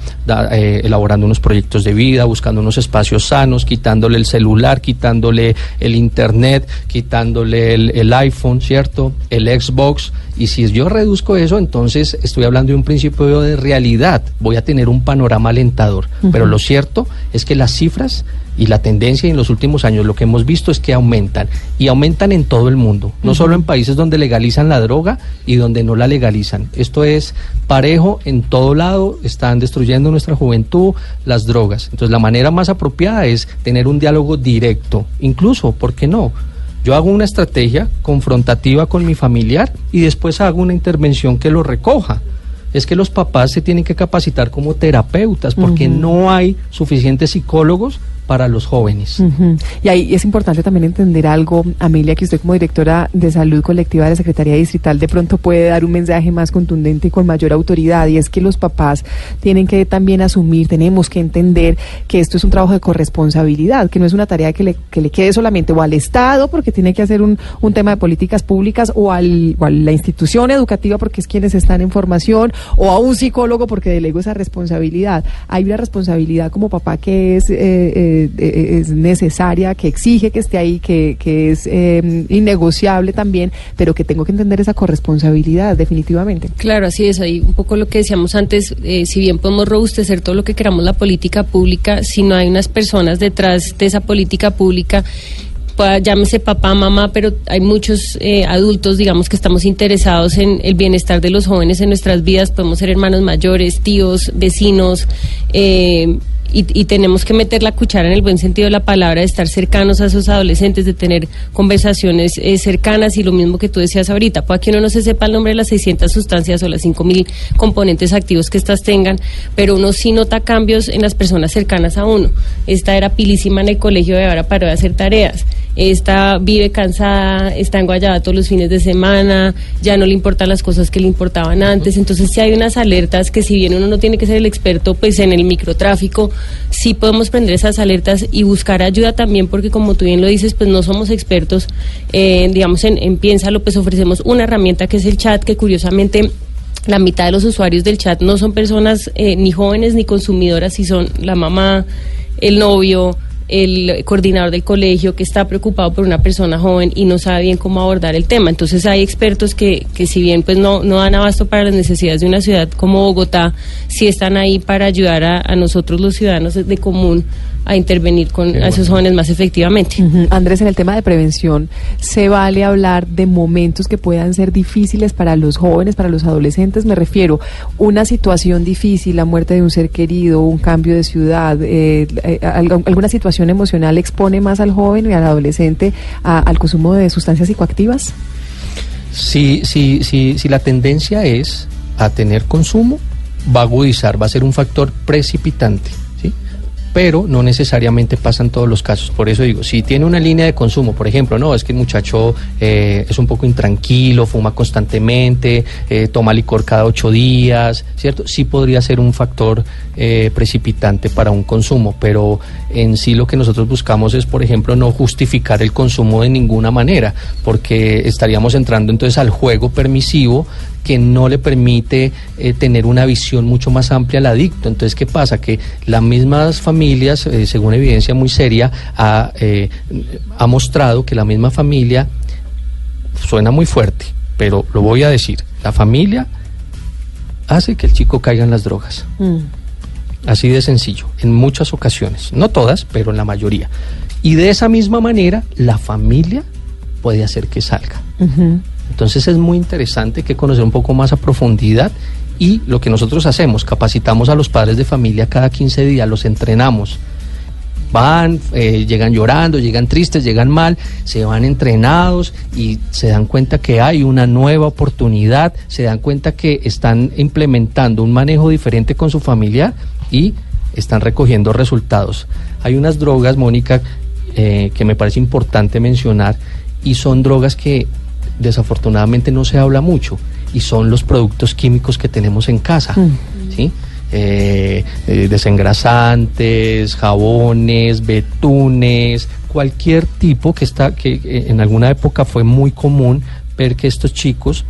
eh, elaborando unos proyectos de vida, buscando unos espacios sanos, quitándole el celular, quitándole el internet, quitándole el, el iPhone, ¿cierto? El Xbox. Y si yo reduzco eso, entonces estoy hablando de un principio de realidad. Voy a tener un panorama alentador. Pero lo cierto es que las cifras y la tendencia en los últimos años lo que hemos visto es que aumentan y aumentan en todo el mundo, no solo en países donde legalizan la droga y donde no la legalizan. Esto es parejo en todo lado, están destruyendo nuestra juventud las drogas. Entonces la manera más apropiada es tener un diálogo directo, incluso, ¿por qué no? Yo hago una estrategia confrontativa con mi familiar y después hago una intervención que lo recoja. Es que los papás se tienen que capacitar como terapeutas porque no hay suficientes psicólogos para los jóvenes. Y ahí es importante también entender algo, Amelia, que usted como directora de salud colectiva de la Secretaría Distrital de pronto puede dar un mensaje más contundente y con mayor autoridad, y es que los papás tienen que también asumir, tenemos que entender que esto es un trabajo de corresponsabilidad, que no es una tarea que le, que le quede solamente o al Estado, porque tiene que hacer un, un tema de políticas públicas, o, al, a la institución educativa, porque es quienes están en formación, o a un psicólogo, porque delego esa responsabilidad. Hay una responsabilidad como papá que es... eh, eh, eh, es necesaria, que exige que esté ahí, que, que es eh, innegociable también, pero que tengo que entender esa corresponsabilidad, definitivamente. Claro, así es. Ahí un poco lo que decíamos antes, eh, si bien podemos robustecer todo lo que queramos la política pública, si no hay unas personas detrás de esa política pública, llámese papá, mamá, pero hay muchos eh, adultos, digamos, que estamos interesados en el bienestar de los jóvenes en nuestras vidas. Podemos ser hermanos mayores, tíos, vecinos. eh, y, y tenemos que meter la cuchara en el buen sentido de la palabra, de estar cercanos a esos adolescentes, de tener conversaciones eh, cercanas y lo mismo que tú decías ahorita, puede que uno no se sepa el nombre de las 600 sustancias o las 5.000 componentes activos que estas tengan, pero uno sí nota cambios en las personas cercanas a uno. Esta era pilísima en el colegio y ahora paró de hacer tareas. Esta vive cansada, está en Guayaba todos los fines de semana, ya no le importan las cosas que le importaban antes. Entonces sí hay unas alertas que si bien uno no tiene que ser el experto pues en el microtráfico, sí podemos prender esas alertas y buscar ayuda también porque como tú bien lo dices, pues no somos expertos. Eh, digamos, en, en Piénsalo pues ofrecemos una herramienta que es el chat que curiosamente la mitad de los usuarios del chat no son personas eh, ni jóvenes ni consumidoras, si son la mamá, el novio, el coordinador del colegio que está preocupado por una persona joven y no sabe bien cómo abordar el tema. Entonces hay expertos que, que si bien pues no, no dan abasto para las necesidades de una ciudad como Bogotá, sí están ahí para ayudar a, a nosotros los ciudadanos de común a intervenir con a esos jóvenes más efectivamente. Andrés, en el tema de prevención, ¿se vale hablar de momentos que puedan ser difíciles para los jóvenes, para los adolescentes? Me refiero, una situación difícil, la muerte de un ser querido, un cambio de ciudad, eh, eh, alguna situación emocional expone más al joven y al adolescente a- al consumo de sustancias psicoactivas? Si, si, si, si la tendencia es a tener consumo, va a agudizar, va a ser un factor precipitante. Pero no necesariamente pasan todos los casos. Por eso digo, si tiene una línea de consumo, por ejemplo, no, es que el muchacho eh, es un poco intranquilo, fuma constantemente, eh, toma licor cada ocho días, ¿cierto? Sí podría ser un factor eh, precipitante para un consumo, pero en sí lo que nosotros buscamos es, por ejemplo, no justificar el consumo de ninguna manera, porque estaríamos entrando entonces al juego permisivo que no le permite eh, tener una visión mucho más amplia al adicto. Entonces, ¿qué pasa? Que las mismas familias, eh, según evidencia muy seria, ha, eh, ha mostrado que la misma familia suena muy fuerte, pero lo voy a decir, la familia hace que el chico caiga en las drogas. Así de sencillo, en muchas ocasiones, no todas, pero en la mayoría. Y de esa misma manera, la familia puede hacer que salga. Entonces es muy interesante que conocer un poco más a profundidad Y lo que nosotros hacemos, capacitamos a los padres de familia cada 15 días, los entrenamos. Van, eh, llegan llorando, llegan tristes, llegan mal, se van entrenados y se dan cuenta que hay una nueva oportunidad, se dan cuenta que están implementando un manejo diferente con su familia y están recogiendo resultados. Hay unas drogas, Mónica, eh, que me parece importante mencionar y son drogas que desafortunadamente no se habla mucho y son los productos químicos que tenemos en casa, ¿sí? Eh, eh, desengrasantes, jabones, betunes, cualquier tipo que está que en alguna época fue muy común ver que estos chicos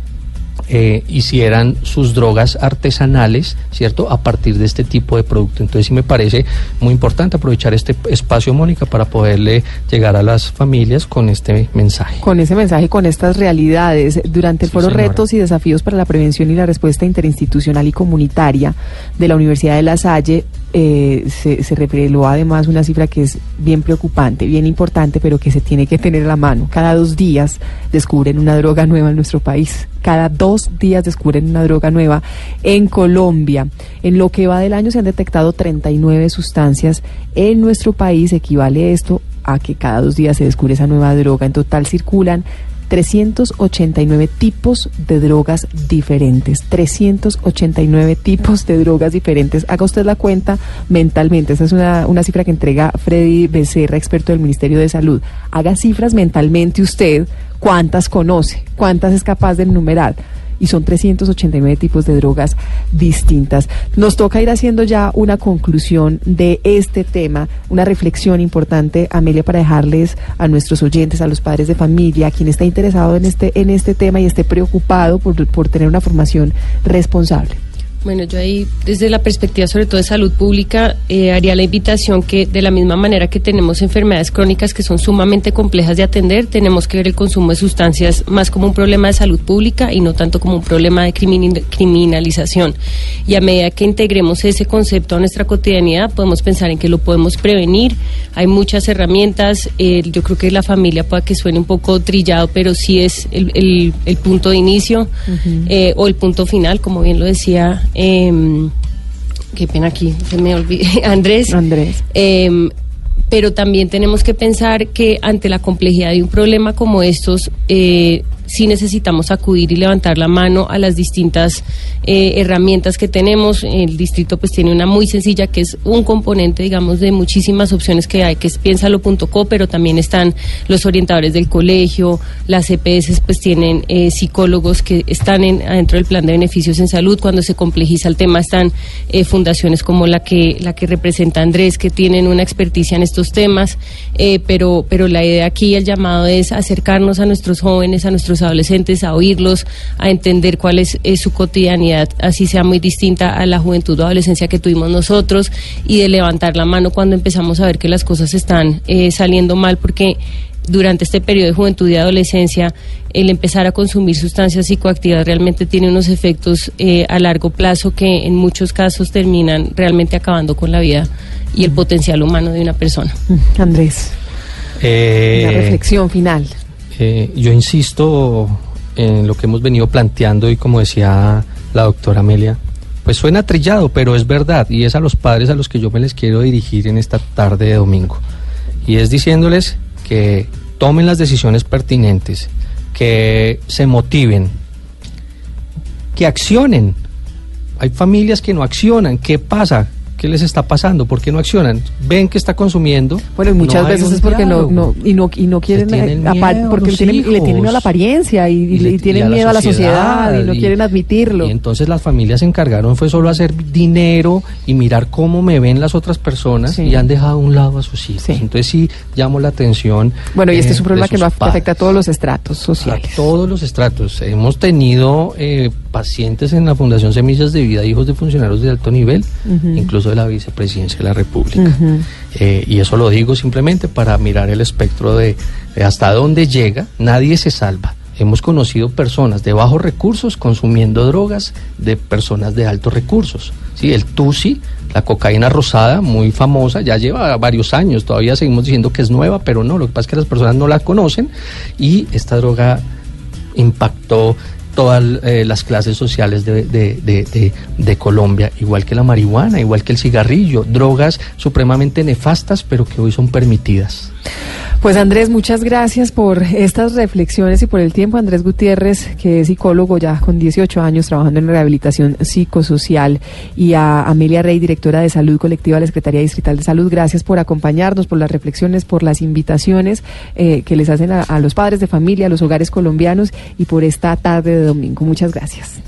eh, hicieran sus drogas artesanales, ¿cierto? A partir de este tipo de producto. Entonces sí me parece muy importante aprovechar este espacio, Mónica, para poderle llegar a las familias con este mensaje. Con ese mensaje, con estas realidades. Durante el foro Retos y Desafíos para la Prevención y la Respuesta Interinstitucional y Comunitaria de la Universidad de La Salle, eh, se, se, reveló además una cifra que es bien preocupante, bien importante, pero que se tiene que tener a la mano. Cada dos días descubren una droga nueva en nuestro país. Cada dos días descubren una droga nueva en Colombia. En lo que va del año se han detectado 39 sustancias en nuestro país. Equivale esto a que cada dos días se descubre esa nueva droga. En total circulan 389 tipos de drogas diferentes. 389 tipos de drogas diferentes. Haga usted la cuenta mentalmente. Esa es una, una cifra que entrega Freddy Becerra, experto del Ministerio de Salud. Haga cifras mentalmente usted cuántas conoce, cuántas es capaz de enumerar y son 389 tipos de drogas distintas. Nos toca ir haciendo ya una conclusión de este tema, una reflexión importante, Amelia, para dejarles a nuestros oyentes, a los padres de familia, a quien está interesado en este, en este tema y esté preocupado por, por tener una formación responsable. Bueno, yo ahí, desde la perspectiva sobre todo de salud pública, eh, haría la invitación que de la misma manera que tenemos enfermedades crónicas que son sumamente complejas de atender, tenemos que ver el consumo de sustancias más como un problema de salud pública y no tanto como un problema de criminalización. Y a medida que integremos ese concepto a nuestra cotidianidad, podemos pensar en que lo podemos prevenir. Hay muchas herramientas. Eh, yo creo que la familia puede que suene un poco trillado, pero sí es el, el, punto de inicio eh, o el punto final, como bien lo decía eh, qué pena aquí, se me olvidó, (laughs) Andrés. Andrés. Eh, pero también tenemos que pensar que ante la complejidad de un problema como estos, eh, sí necesitamos acudir y levantar la mano a las distintas eh, herramientas que tenemos. El distrito pues tiene una muy sencilla que es un componente, digamos, de muchísimas opciones que hay, que es piénsalo.co, pero también están los orientadores del colegio, las EPS pues tienen eh, psicólogos que están en, dentro del plan de beneficios en salud. Cuando se complejiza el tema están eh, fundaciones como la que, la que representa Andrés, que tienen una experticia en estos temas, pero, pero la idea aquí, el llamado es acercarnos a nuestros jóvenes, a nuestros adolescentes, a oírlos, a entender cuál es, su cotidianidad, así sea muy distinta a la juventud o adolescencia que tuvimos nosotros, y de levantar la mano cuando empezamos a ver que las cosas están eh, saliendo mal, porque durante este periodo de juventud y adolescencia, el empezar a consumir sustancias psicoactivas realmente tiene unos efectos eh, a largo plazo que en muchos casos terminan realmente acabando con la vida y el potencial humano de una persona. Andrés, eh, una reflexión final. Eh, yo insisto en lo que hemos venido planteando y como decía la doctora Amelia, pues suena trillado, pero es verdad y es a los padres a los que yo me les quiero dirigir en esta tarde de domingo. Y es diciéndoles que tomen las decisiones pertinentes, que se motiven, que accionen. Hay familias que no accionan. ¿Qué pasa? ¿Qué les está pasando? ¿Por qué no accionan? Ven que está consumiendo. Bueno, muchas veces es porque no, no, y no, y no quieren, miedo, porque le tienen, le tienen a la apariencia y, y, le, y tienen miedo a la sociedad, y no quieren admitirlo. Y entonces las familias se encargaron fue solo hacer dinero y mirar cómo me ven las otras personas Sí. y han dejado a un lado a sus hijos. Entonces sí llamo la atención. Bueno, y este eh, es un problema que afecta a todos los estratos a sociales. todos los estratos. Hemos tenido eh, pacientes en la Fundación Semillas de Vida, hijos de funcionarios de alto nivel, incluso de la vicepresidencia de la República. Eh, y eso lo digo simplemente para mirar el espectro de, de hasta dónde llega. Nadie se salva. Hemos conocido personas de bajos recursos consumiendo drogas de personas de altos recursos. Sí, el TUSI, la cocaína rosada, muy famosa, ya lleva varios años. Todavía seguimos diciendo que es nueva, pero no. Lo que pasa es que las personas no la conocen y esta droga impactó todas eh, las clases sociales de, de, de, de, Colombia, igual que la marihuana, igual que el cigarrillo, drogas supremamente nefastas, pero que hoy son permitidas. Pues Andrés, muchas gracias por estas reflexiones y por el tiempo. Andrés Gutiérrez, que es psicólogo ya con 18 años trabajando en rehabilitación psicosocial, y a Amelia Rey, directora de Salud Colectiva de la Secretaría Distrital de Salud, gracias por acompañarnos, por las reflexiones, por las invitaciones eh, que les hacen a, a los padres de familia, a los hogares colombianos y por esta tarde de domingo. Muchas gracias.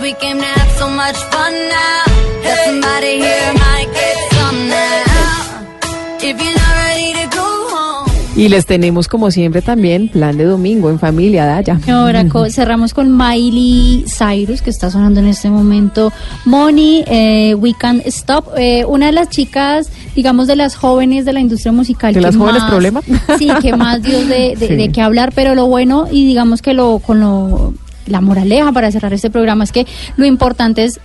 Cause we came to have so much fun now. That somebody here might get some now. If you're not ready to go home. Y les tenemos como siempre también plan de domingo en familia, Daya. Ahora (laughs) cerramos con Miley Cyrus, que está sonando en este momento. Money, eh, We Can't Stop. Eh, una de las chicas, digamos, de las jóvenes de la industria musical. ¿De las jóvenes problema? Sí, que más Dios de, de, (laughs) sí. de qué hablar, pero lo bueno y digamos que lo con lo la moraleja para cerrar este programa es que lo importante es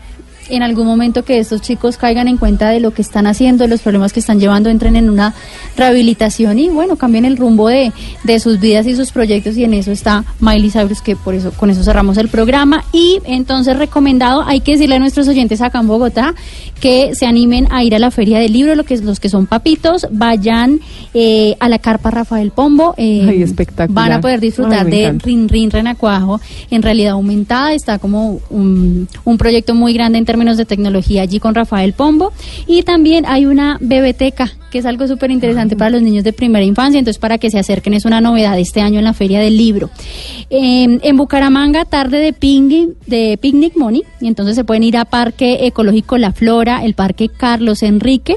en algún momento que estos chicos caigan en cuenta de lo que están haciendo, de los problemas que están llevando, entren en una rehabilitación y bueno, cambien el rumbo de, de sus vidas y sus proyectos y en eso está Miley Cyrus, que por eso, con eso cerramos el programa y entonces recomendado, hay que decirle a nuestros oyentes acá en Bogotá que se animen a ir a la feria del libro, lo que los que son papitos, vayan eh, a la carpa Rafael Pombo, eh, Ay, espectacular. van a poder disfrutar Ay, de encanta. Rin Rin Renacuajo en realidad aumentada, está como un, un proyecto muy grande en términos de tecnología allí con Rafael Pombo. Y también hay una bebeteca que es algo súper interesante para los niños de primera infancia, entonces para que se acerquen es una novedad este año en la Feria del Libro. Eh, en Bucaramanga, tarde de picnic, de picnic Money, y entonces se pueden ir a Parque Ecológico La Flora, el Parque Carlos Enrique,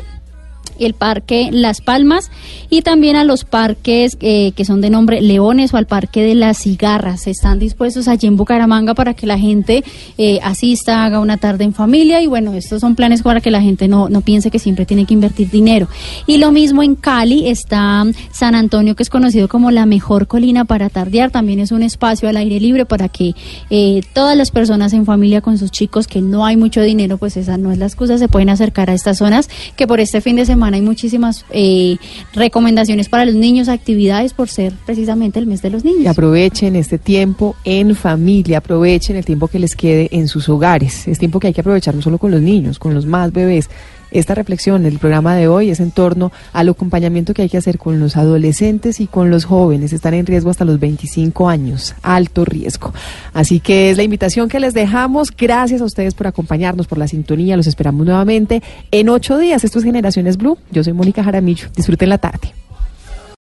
el Parque Las Palmas y también a los parques eh, que son de nombre Leones o al Parque de las Cigarras. Están dispuestos allí en Bucaramanga para que la gente eh, asista, haga una tarde en familia y bueno, estos son planes para que la gente no, no piense que siempre tiene que invertir dinero. Y lo mismo en Cali está San Antonio que es conocido como la mejor colina para tardear. También es un espacio al aire libre para que eh, todas las personas en familia con sus chicos que no hay mucho dinero, pues esa no es la excusa, se pueden acercar a estas zonas que por este fin de semana hay muchísimas eh, recomendaciones para los niños, actividades por ser precisamente el mes de los niños. Y aprovechen este tiempo en familia, aprovechen el tiempo que les quede en sus hogares. Es tiempo que hay que aprovechar no solo con los niños, con los más bebés. Esta reflexión del programa de hoy es en torno al acompañamiento que hay que hacer con los adolescentes y con los jóvenes. Están en riesgo hasta los 25 años, alto riesgo. Así que es la invitación que les dejamos. Gracias a ustedes por acompañarnos, por la sintonía. Los esperamos nuevamente en ocho días. Esto es Generaciones Blue. Yo soy Mónica Jaramillo. Disfruten la tarde.